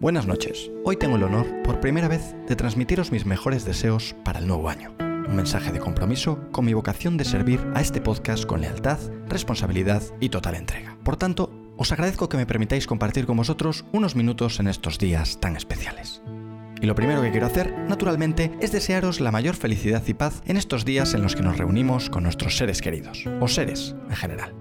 Buenas noches. Hoy tengo el honor, por primera vez, de transmitiros mis mejores deseos para el nuevo año. Un mensaje de compromiso con mi vocación de servir a este podcast con lealtad, responsabilidad y total entrega. Por tanto, os agradezco que me permitáis compartir con vosotros unos minutos en estos días tan especiales. Y lo primero que quiero hacer, naturalmente, es desearos la mayor felicidad y paz en estos días en los que nos reunimos con nuestros seres queridos, o seres en general.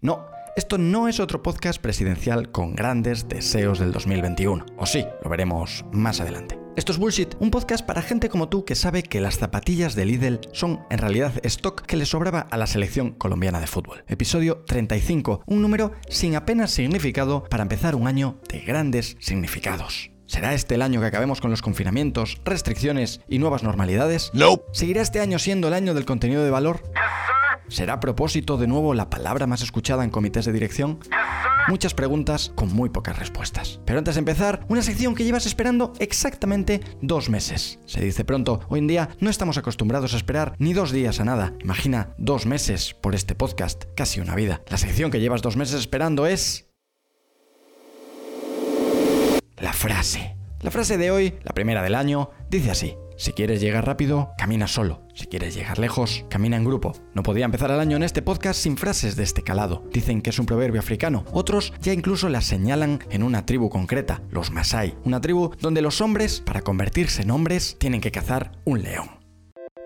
No, esto no es otro podcast presidencial con grandes deseos del 2021. O sí, lo veremos más adelante. Esto es Bullshit, un podcast para gente como tú que sabe que las zapatillas de Lidl son en realidad stock que le sobraba a la selección colombiana de fútbol. Episodio 35, un número sin apenas significado para empezar un año de grandes significados. ¿Será este el año que acabemos con los confinamientos, restricciones y nuevas normalidades? No. ¿Seguirá este año siendo el año del contenido de valor? ¿Será a propósito de nuevo la palabra más escuchada en comités de dirección? Muchas preguntas con muy pocas respuestas. Pero antes de empezar, una sección que llevas esperando exactamente dos meses. Se dice pronto, hoy en día no estamos acostumbrados a esperar ni dos días a nada. Imagina dos meses por este podcast, casi una vida. La sección que llevas dos meses esperando es... La frase. La frase de hoy, la primera del año, dice así. Si quieres llegar rápido, camina solo. Si quieres llegar lejos, camina en grupo. No podía empezar el año en este podcast sin frases de este calado. Dicen que es un proverbio africano. Otros ya incluso la señalan en una tribu concreta, los Masai. Una tribu donde los hombres, para convertirse en hombres, tienen que cazar un león.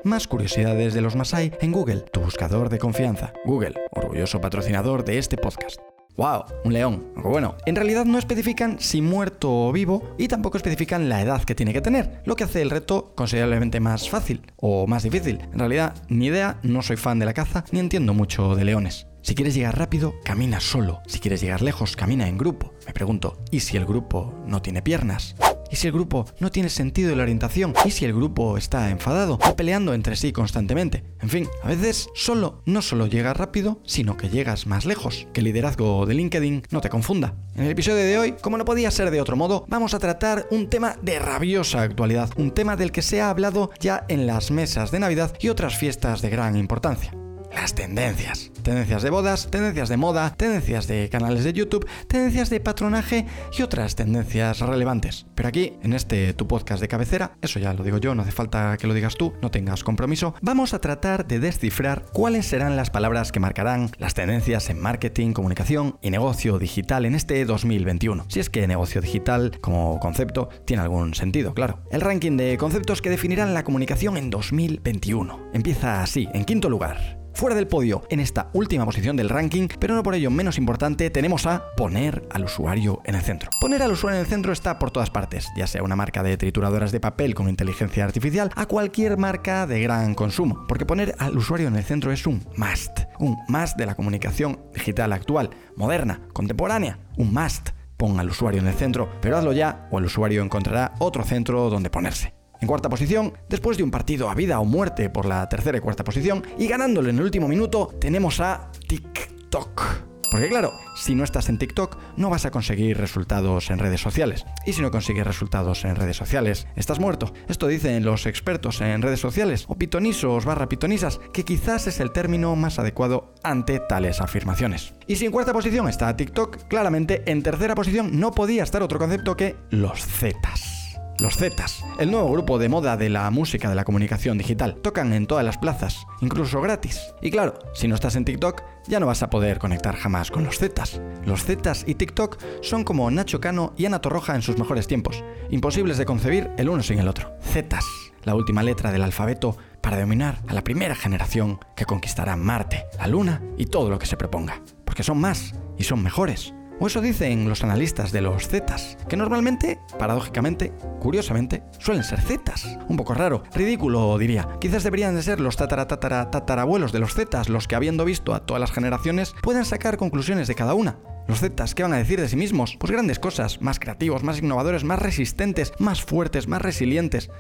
Más curiosidades de los Masai en Google, tu buscador de confianza. Google, orgulloso patrocinador de este podcast. ¡Wow! Un león. Bueno, en realidad no especifican si muerto o vivo y tampoco especifican la edad que tiene que tener, lo que hace el reto considerablemente más fácil o más difícil. En realidad, ni idea, no soy fan de la caza ni entiendo mucho de leones. Si quieres llegar rápido, camina solo. Si quieres llegar lejos, camina en grupo. Me pregunto, ¿y si el grupo no tiene piernas? ¿Y si el grupo no tiene sentido de la orientación? ¿Y si el grupo está enfadado o peleando entre sí constantemente? En fin, a veces solo no solo llegas rápido, sino que llegas más lejos. Que el liderazgo de LinkedIn no te confunda. En el episodio de hoy, como no podía ser de otro modo, vamos a tratar un tema de rabiosa actualidad, un tema del que se ha hablado ya en las mesas de Navidad y otras fiestas de gran importancia las tendencias. Tendencias de bodas, tendencias de moda, tendencias de canales de YouTube, tendencias de patronaje y otras tendencias relevantes. Pero aquí, en este tu podcast de cabecera, eso ya lo digo yo, no hace falta que lo digas tú, no tengas compromiso, vamos a tratar de descifrar cuáles serán las palabras que marcarán las tendencias en marketing, comunicación y negocio digital en este 2021. Si es que negocio digital como concepto tiene algún sentido, claro. El ranking de conceptos que definirán la comunicación en 2021. Empieza así, en quinto lugar. Fuera del podio, en esta última posición del ranking, pero no por ello menos importante, tenemos a poner al usuario en el centro. Poner al usuario en el centro está por todas partes, ya sea una marca de trituradoras de papel con inteligencia artificial a cualquier marca de gran consumo, porque poner al usuario en el centro es un must, un must de la comunicación digital actual, moderna, contemporánea, un must. Pon al usuario en el centro, pero hazlo ya o el usuario encontrará otro centro donde ponerse. En cuarta posición, después de un partido a vida o muerte por la tercera y cuarta posición, y ganándole en el último minuto, tenemos a TikTok. Porque claro, si no estás en TikTok, no vas a conseguir resultados en redes sociales. Y si no consigues resultados en redes sociales, estás muerto. Esto dicen los expertos en redes sociales, o pitonisos barra pitonisas, que quizás es el término más adecuado ante tales afirmaciones. Y si en cuarta posición está TikTok, claramente en tercera posición no podía estar otro concepto que los Zetas. Los Zetas, el nuevo grupo de moda de la música de la comunicación digital. Tocan en todas las plazas, incluso gratis. Y claro, si no estás en TikTok, ya no vas a poder conectar jamás con los Zetas. Los Zetas y TikTok son como Nacho Cano y Ana Torroja en sus mejores tiempos, imposibles de concebir el uno sin el otro. Zetas, la última letra del alfabeto para dominar a la primera generación que conquistará Marte, la Luna y todo lo que se proponga. Porque son más y son mejores o eso dicen los analistas de los Zetas, que normalmente, paradójicamente, curiosamente, suelen ser Zetas. Un poco raro, ridículo diría. Quizás deberían de ser los tatara tatara tatarabuelos de los Zetas los que habiendo visto a todas las generaciones pueden sacar conclusiones de cada una. Los Zetas, ¿qué van a decir de sí mismos? Pues grandes cosas, más creativos, más innovadores, más resistentes, más fuertes, más resilientes.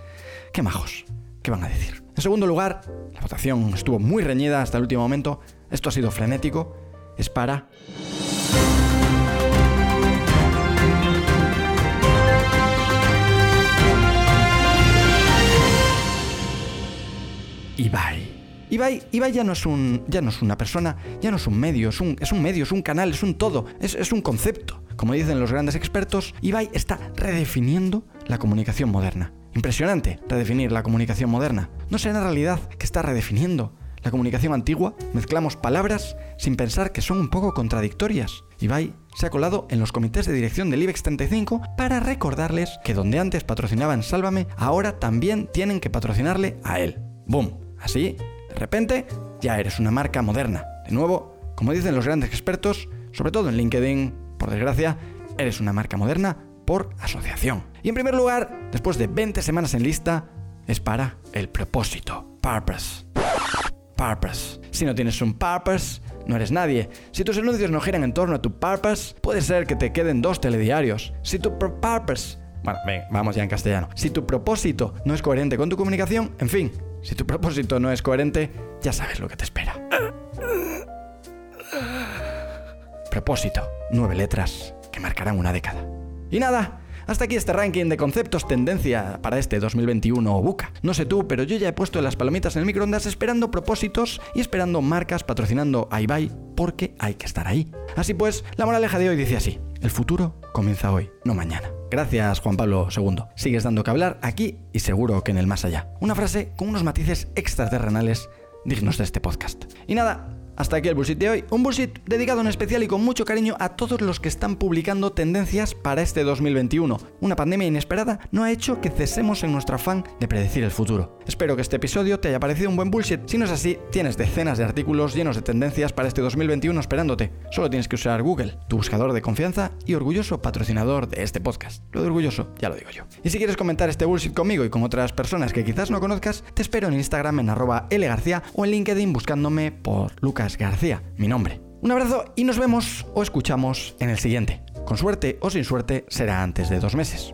¡Qué majos! ¿Qué van a decir? En segundo lugar, la votación estuvo muy reñida hasta el último momento. Esto ha sido frenético. Es para... Ibai. Ibai, Ibai ya, no es un, ya no es una persona, ya no es un medio, es un, es un medio, es un canal, es un todo, es, es un concepto. Como dicen los grandes expertos, Ibai está redefiniendo la comunicación moderna. Impresionante redefinir la comunicación moderna. ¿No será en realidad que está redefiniendo la comunicación antigua? Mezclamos palabras sin pensar que son un poco contradictorias. Ibai se ha colado en los comités de dirección del IBEX 35 para recordarles que donde antes patrocinaban Sálvame, ahora también tienen que patrocinarle a él. ¡Boom! Así, de repente, ya eres una marca moderna. De nuevo, como dicen los grandes expertos, sobre todo en LinkedIn, por desgracia, eres una marca moderna por asociación. Y en primer lugar, después de 20 semanas en lista, es para el propósito. Purpose. Purpose. Si no tienes un purpose, no eres nadie. Si tus anuncios no giran en torno a tu purpose, puede ser que te queden dos telediarios. Si tu purpose... Bueno, ven, vamos ya en castellano. Si tu propósito no es coherente con tu comunicación, en fin, si tu propósito no es coherente, ya sabes lo que te espera. Propósito, nueve letras que marcarán una década. Y nada, hasta aquí este ranking de conceptos tendencia para este 2021 Buca. No sé tú, pero yo ya he puesto las palomitas en el microondas esperando propósitos y esperando marcas patrocinando a Ibai porque hay que estar ahí. Así pues, la moraleja de hoy dice así: el futuro comienza hoy, no mañana. Gracias, Juan Pablo II. Sigues dando que hablar aquí y seguro que en el más allá. Una frase con unos matices extraterrenales dignos de este podcast. Y nada, hasta aquí el bullshit de hoy, un bullshit dedicado en especial y con mucho cariño a todos los que están publicando tendencias para este 2021. Una pandemia inesperada no ha hecho que cesemos en nuestro afán de predecir el futuro. Espero que este episodio te haya parecido un buen bullshit. Si no es así, tienes decenas de artículos llenos de tendencias para este 2021 esperándote. Solo tienes que usar Google, tu buscador de confianza y orgulloso patrocinador de este podcast. Lo de orgulloso, ya lo digo yo. Y si quieres comentar este bullshit conmigo y con otras personas que quizás no conozcas, te espero en Instagram en arroba lgarcía o en LinkedIn buscándome por García, mi nombre. Un abrazo y nos vemos o escuchamos en el siguiente. Con suerte o sin suerte será antes de dos meses.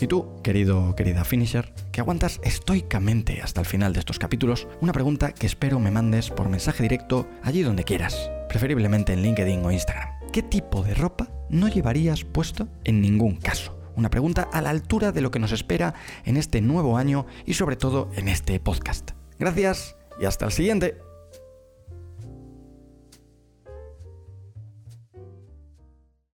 Y tú, querido querida finisher, que aguantas estoicamente hasta el final de estos capítulos, una pregunta que espero me mandes por mensaje directo allí donde quieras, preferiblemente en LinkedIn o Instagram. ¿Qué tipo de ropa no llevarías puesto en ningún caso? Una pregunta a la altura de lo que nos espera en este nuevo año y sobre todo en este podcast. Gracias y hasta el siguiente.